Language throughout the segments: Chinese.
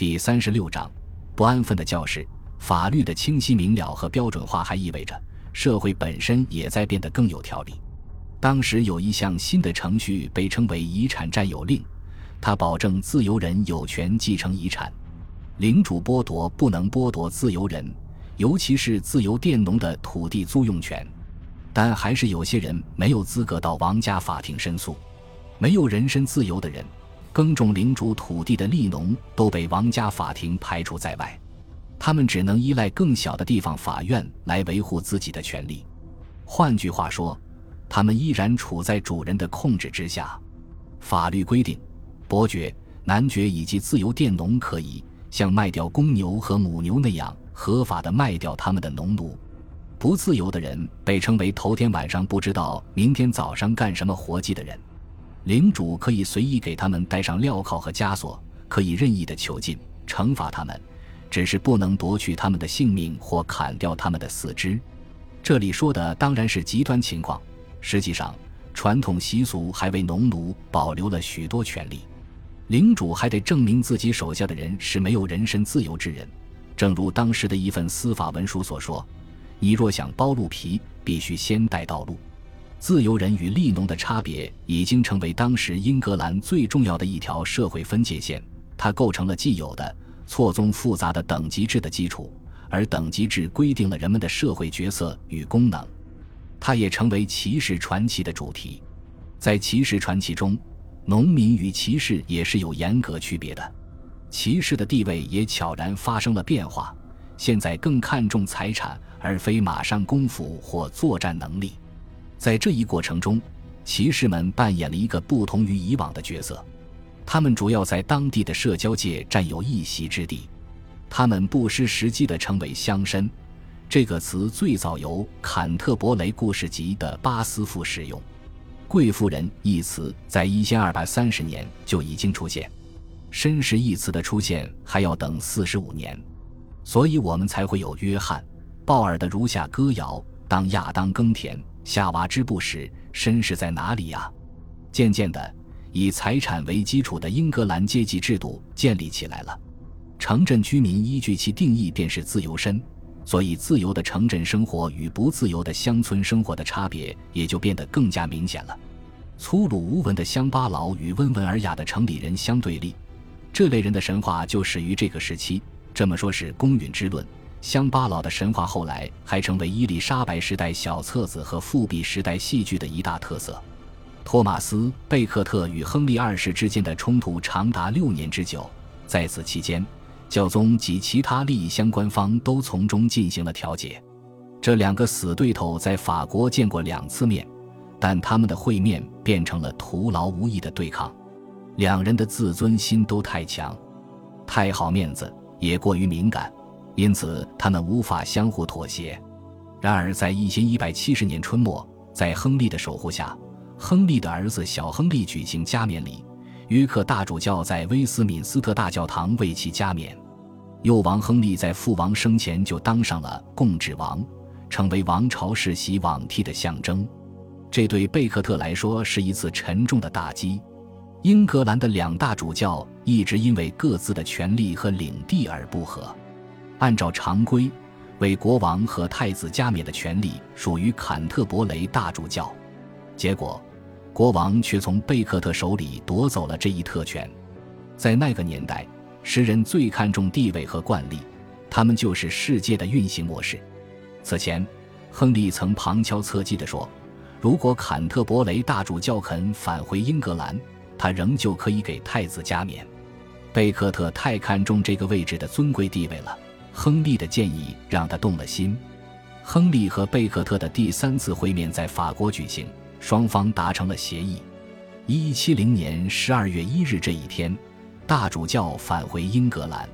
第三十六章，不安分的教室。法律的清晰明了和标准化，还意味着社会本身也在变得更有条理。当时有一项新的程序被称为遗产占有令，它保证自由人有权继承遗产，领主剥夺不能剥夺自由人，尤其是自由佃农的土地租用权。但还是有些人没有资格到王家法庭申诉。没有人身自由的人，耕种领主土地的利农都被王家法庭排除在外，他们只能依赖更小的地方法院来维护自己的权利。换句话说，他们依然处在主人的控制之下。法律规定，伯爵、男爵以及自由佃农可以像卖掉公牛和母牛那样合法的卖掉他们的农奴。不自由的人被称为头天晚上不知道明天早上干什么活计的人。领主可以随意给他们戴上镣铐和枷锁，可以任意的囚禁、惩罚他们，只是不能夺取他们的性命或砍掉他们的四肢。这里说的当然是极端情况，实际上传统习俗还为农奴保留了许多权利。领主还得证明自己手下的人是没有人身自由之人，正如当时的一份司法文书所说。你若想剥鹿皮，必须先带道路。自由人与利农的差别已经成为当时英格兰最重要的一条社会分界线，它构成了既有的错综复杂的等级制的基础，而等级制规定了人们的社会角色与功能。它也成为骑士传奇的主题。在骑士传奇中，农民与骑士也是有严格区别的，骑士的地位也悄然发生了变化。现在更看重财产，而非马上功夫或作战能力。在这一过程中，骑士们扮演了一个不同于以往的角色。他们主要在当地的社交界占有一席之地。他们不失时机地成为乡绅。这个词最早由坎特伯雷故事集的巴斯夫使用。贵妇人一词在一千二百三十年就已经出现。绅士一词的出现还要等四十五年。所以我们才会有约翰·鲍尔的如下歌谣：当亚当耕田，夏娃织布时，绅士在哪里呀？渐渐的，以财产为基础的英格兰阶级制度建立起来了。城镇居民依据其定义便是自由身，所以自由的城镇生活与不自由的乡村生活的差别也就变得更加明显了。粗鲁无闻的乡巴佬与温文尔雅的城里人相对立，这类人的神话就始于这个时期。这么说，是公允之论。乡巴佬的神话后来还成为伊丽莎白时代小册子和复辟时代戏剧的一大特色。托马斯·贝克特与亨利二世之间的冲突长达六年之久，在此期间，教宗及其他利益相关方都从中进行了调解。这两个死对头在法国见过两次面，但他们的会面变成了徒劳无益的对抗。两人的自尊心都太强，太好面子。也过于敏感，因此他们无法相互妥协。然而，在一千一百七十年春末，在亨利的守护下，亨利的儿子小亨利举行加冕礼，约克大主教在威斯敏斯特大教堂为其加冕。幼王亨利在父王生前就当上了共治王，成为王朝世袭罔替的象征。这对贝克特来说是一次沉重的打击。英格兰的两大主教一直因为各自的权力和领地而不和。按照常规，为国王和太子加冕的权利属于坎特伯雷大主教，结果，国王却从贝克特手里夺走了这一特权。在那个年代，诗人最看重地位和惯例，他们就是世界的运行模式。此前，亨利曾旁敲侧击地说：“如果坎特伯雷大主教肯返回英格兰。”他仍旧可以给太子加冕。贝克特太看重这个位置的尊贵地位了。亨利的建议让他动了心。亨利和贝克特的第三次会面在法国举行，双方达成了协议。一七零年十二月一日这一天，大主教返回英格兰。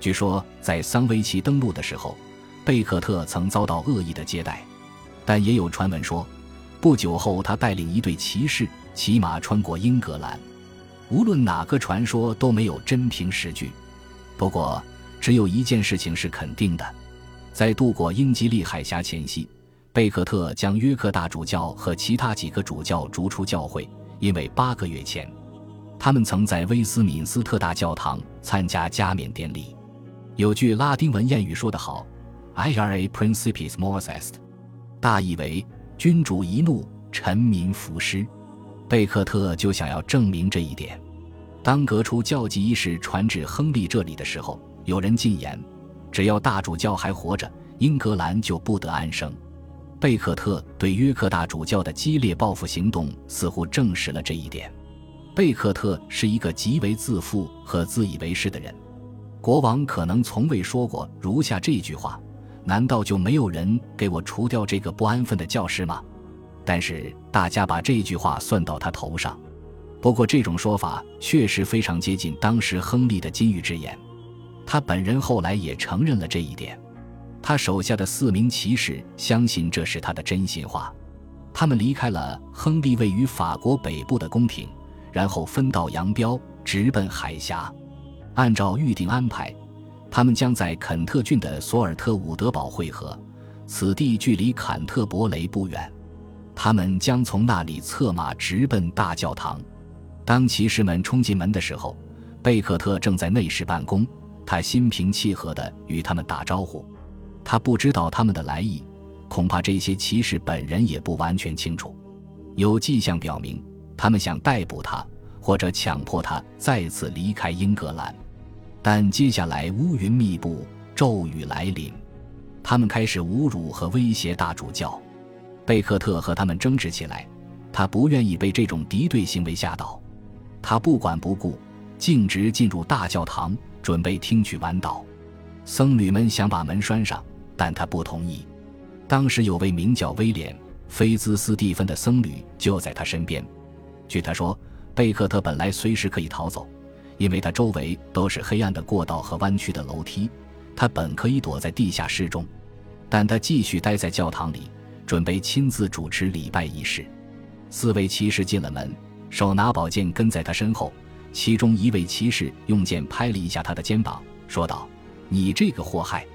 据说在桑维奇登陆的时候，贝克特曾遭到恶意的接待，但也有传闻说，不久后他带领一队骑士。骑马穿过英格兰，无论哪个传说都没有真凭实据。不过，只有一件事情是肯定的：在渡过英吉利海峡前夕，贝克特将约克大主教和其他几个主教逐出教会，因为八个月前，他们曾在威斯敏斯特大教堂参加加冕典礼。有句拉丁文谚语说得好：“Ira principis mors est”，大意为“君主一怒，臣民服尸”。贝克特就想要证明这一点。当革除教籍一事传至亨利这里的时候，有人进言：只要大主教还活着，英格兰就不得安生。贝克特对约克大主教的激烈报复行动似乎证实了这一点。贝克特是一个极为自负和自以为是的人。国王可能从未说过如下这句话：“难道就没有人给我除掉这个不安分的教师吗？”但是大家把这句话算到他头上。不过这种说法确实非常接近当时亨利的金玉之言。他本人后来也承认了这一点。他手下的四名骑士相信这是他的真心话。他们离开了亨利位于法国北部的宫廷。然后分道扬镳，直奔海峡。按照预定安排，他们将在肯特郡的索尔特伍德堡会合，此地距离坎特伯雷不远。他们将从那里策马直奔大教堂。当骑士们冲进门的时候，贝克特正在内室办公。他心平气和地与他们打招呼。他不知道他们的来意，恐怕这些骑士本人也不完全清楚。有迹象表明。他们想逮捕他，或者强迫他再次离开英格兰，但接下来乌云密布，骤雨来临。他们开始侮辱和威胁大主教贝克特，和他们争执起来。他不愿意被这种敌对行为吓倒，他不管不顾，径直进入大教堂，准备听取完祷。僧侣们想把门拴上，但他不同意。当时有位名叫威廉·菲兹斯蒂芬的僧侣就在他身边。据他说，贝克特本来随时可以逃走，因为他周围都是黑暗的过道和弯曲的楼梯，他本可以躲在地下室中，但他继续待在教堂里，准备亲自主持礼拜仪式。四位骑士进了门，手拿宝剑跟在他身后，其中一位骑士用剑拍了一下他的肩膀，说道：“你这个祸害，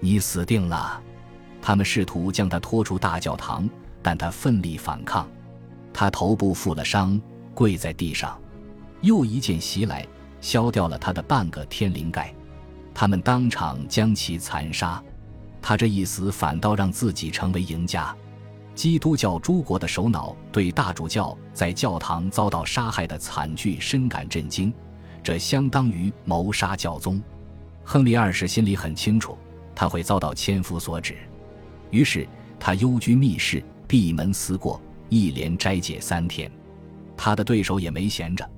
你死定了！”他们试图将他拖出大教堂，但他奋力反抗。他头部负了伤，跪在地上。又一剑袭来，削掉了他的半个天灵盖。他们当场将其残杀。他这一死，反倒让自己成为赢家。基督教诸国的首脑对大主教在教堂遭到杀害的惨剧深感震惊，这相当于谋杀教宗。亨利二世心里很清楚，他会遭到千夫所指，于是他幽居密室，闭门思过。一连斋戒三天，他的对手也没闲着，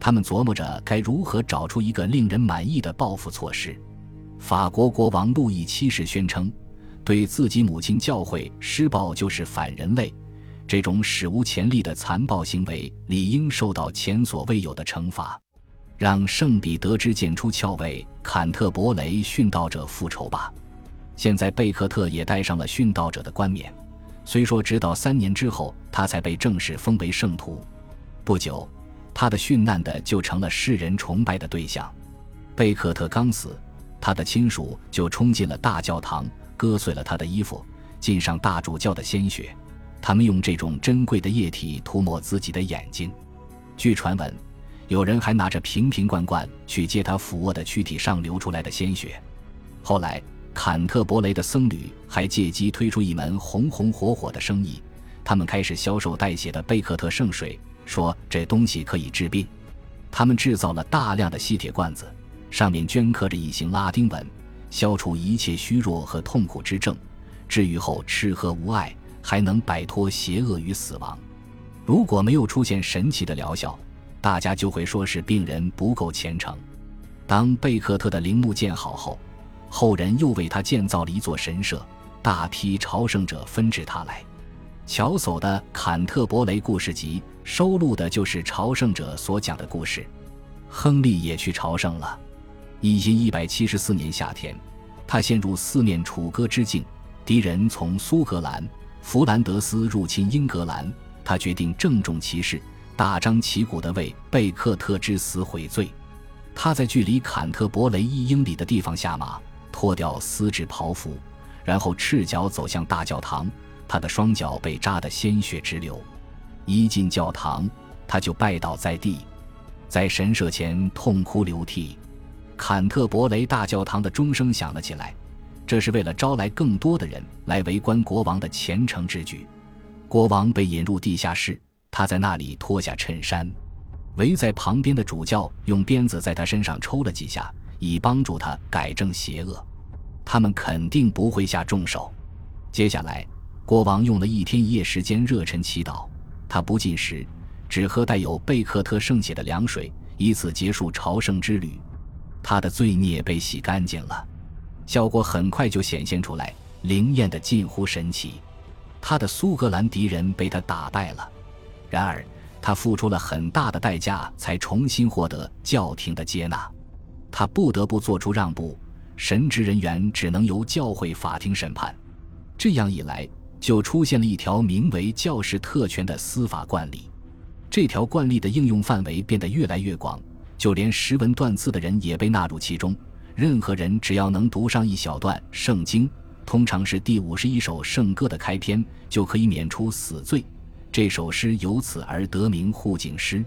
他们琢磨着该如何找出一个令人满意的报复措施。法国国王路易七世宣称，对自己母亲教诲施暴就是反人类，这种史无前例的残暴行为理应受到前所未有的惩罚。让圣彼得之剑出鞘，为坎特伯雷殉道者复仇吧。现在贝克特也戴上了殉道者的冠冕。虽说，直到三年之后，他才被正式封为圣徒。不久，他的殉难的就成了世人崇拜的对象。贝克特刚死，他的亲属就冲进了大教堂，割碎了他的衣服，浸上大主教的鲜血。他们用这种珍贵的液体涂抹自己的眼睛。据传闻，有人还拿着瓶瓶罐罐去接他俯卧的躯体上流出来的鲜血。后来。坎特伯雷的僧侣还借机推出一门红红火火的生意，他们开始销售带血的贝克特圣水，说这东西可以治病。他们制造了大量的吸铁罐子，上面镌刻着一行拉丁文，消除一切虚弱和痛苦之症，治愈后吃喝无碍，还能摆脱邪恶与死亡。如果没有出现神奇的疗效，大家就会说是病人不够虔诚。当贝克特的陵墓建好后，后人又为他建造了一座神社，大批朝圣者纷至沓来。乔叟的《坎特伯雷故事集》收录的就是朝圣者所讲的故事。亨利也去朝圣了。一因一百七十四年夏天，他陷入四面楚歌之境，敌人从苏格兰、弗兰德斯入侵英格兰，他决定郑重其事、大张旗鼓地为贝克特之死悔罪。他在距离坎特伯雷一英里的地方下马。脱掉丝质袍服，然后赤脚走向大教堂。他的双脚被扎得鲜血直流。一进教堂，他就拜倒在地。在神社前痛哭流涕。坎特伯雷大教堂的钟声响了起来，这是为了招来更多的人来围观国王的虔诚之举。国王被引入地下室，他在那里脱下衬衫，围在旁边的主教用鞭子在他身上抽了几下，以帮助他改正邪恶。他们肯定不会下重手。接下来，国王用了一天一夜时间热忱祈祷，他不进食，只喝带有贝克特圣血的凉水，以此结束朝圣之旅。他的罪孽被洗干净了，效果很快就显现出来，灵验的近乎神奇。他的苏格兰敌人被他打败了，然而他付出了很大的代价才重新获得教廷的接纳，他不得不做出让步，神职人员只能由教会法庭审判。这样一来，就出现了一条名为教士特权的司法惯例。这条惯例的应用范围变得越来越广，就连识文断字的人也被纳入其中。任何人只要能读上一小段圣经。通常是第五十一首圣歌的开篇，就可以免除死罪。这首诗由此而得名护警诗。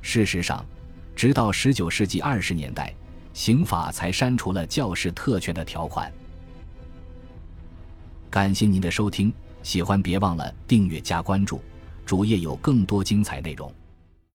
事实上，直到十九世纪二十年代，刑法才删除了教士特权的条款。感谢您的收听，喜欢别忘了订阅加关注，主页有更多精彩内容。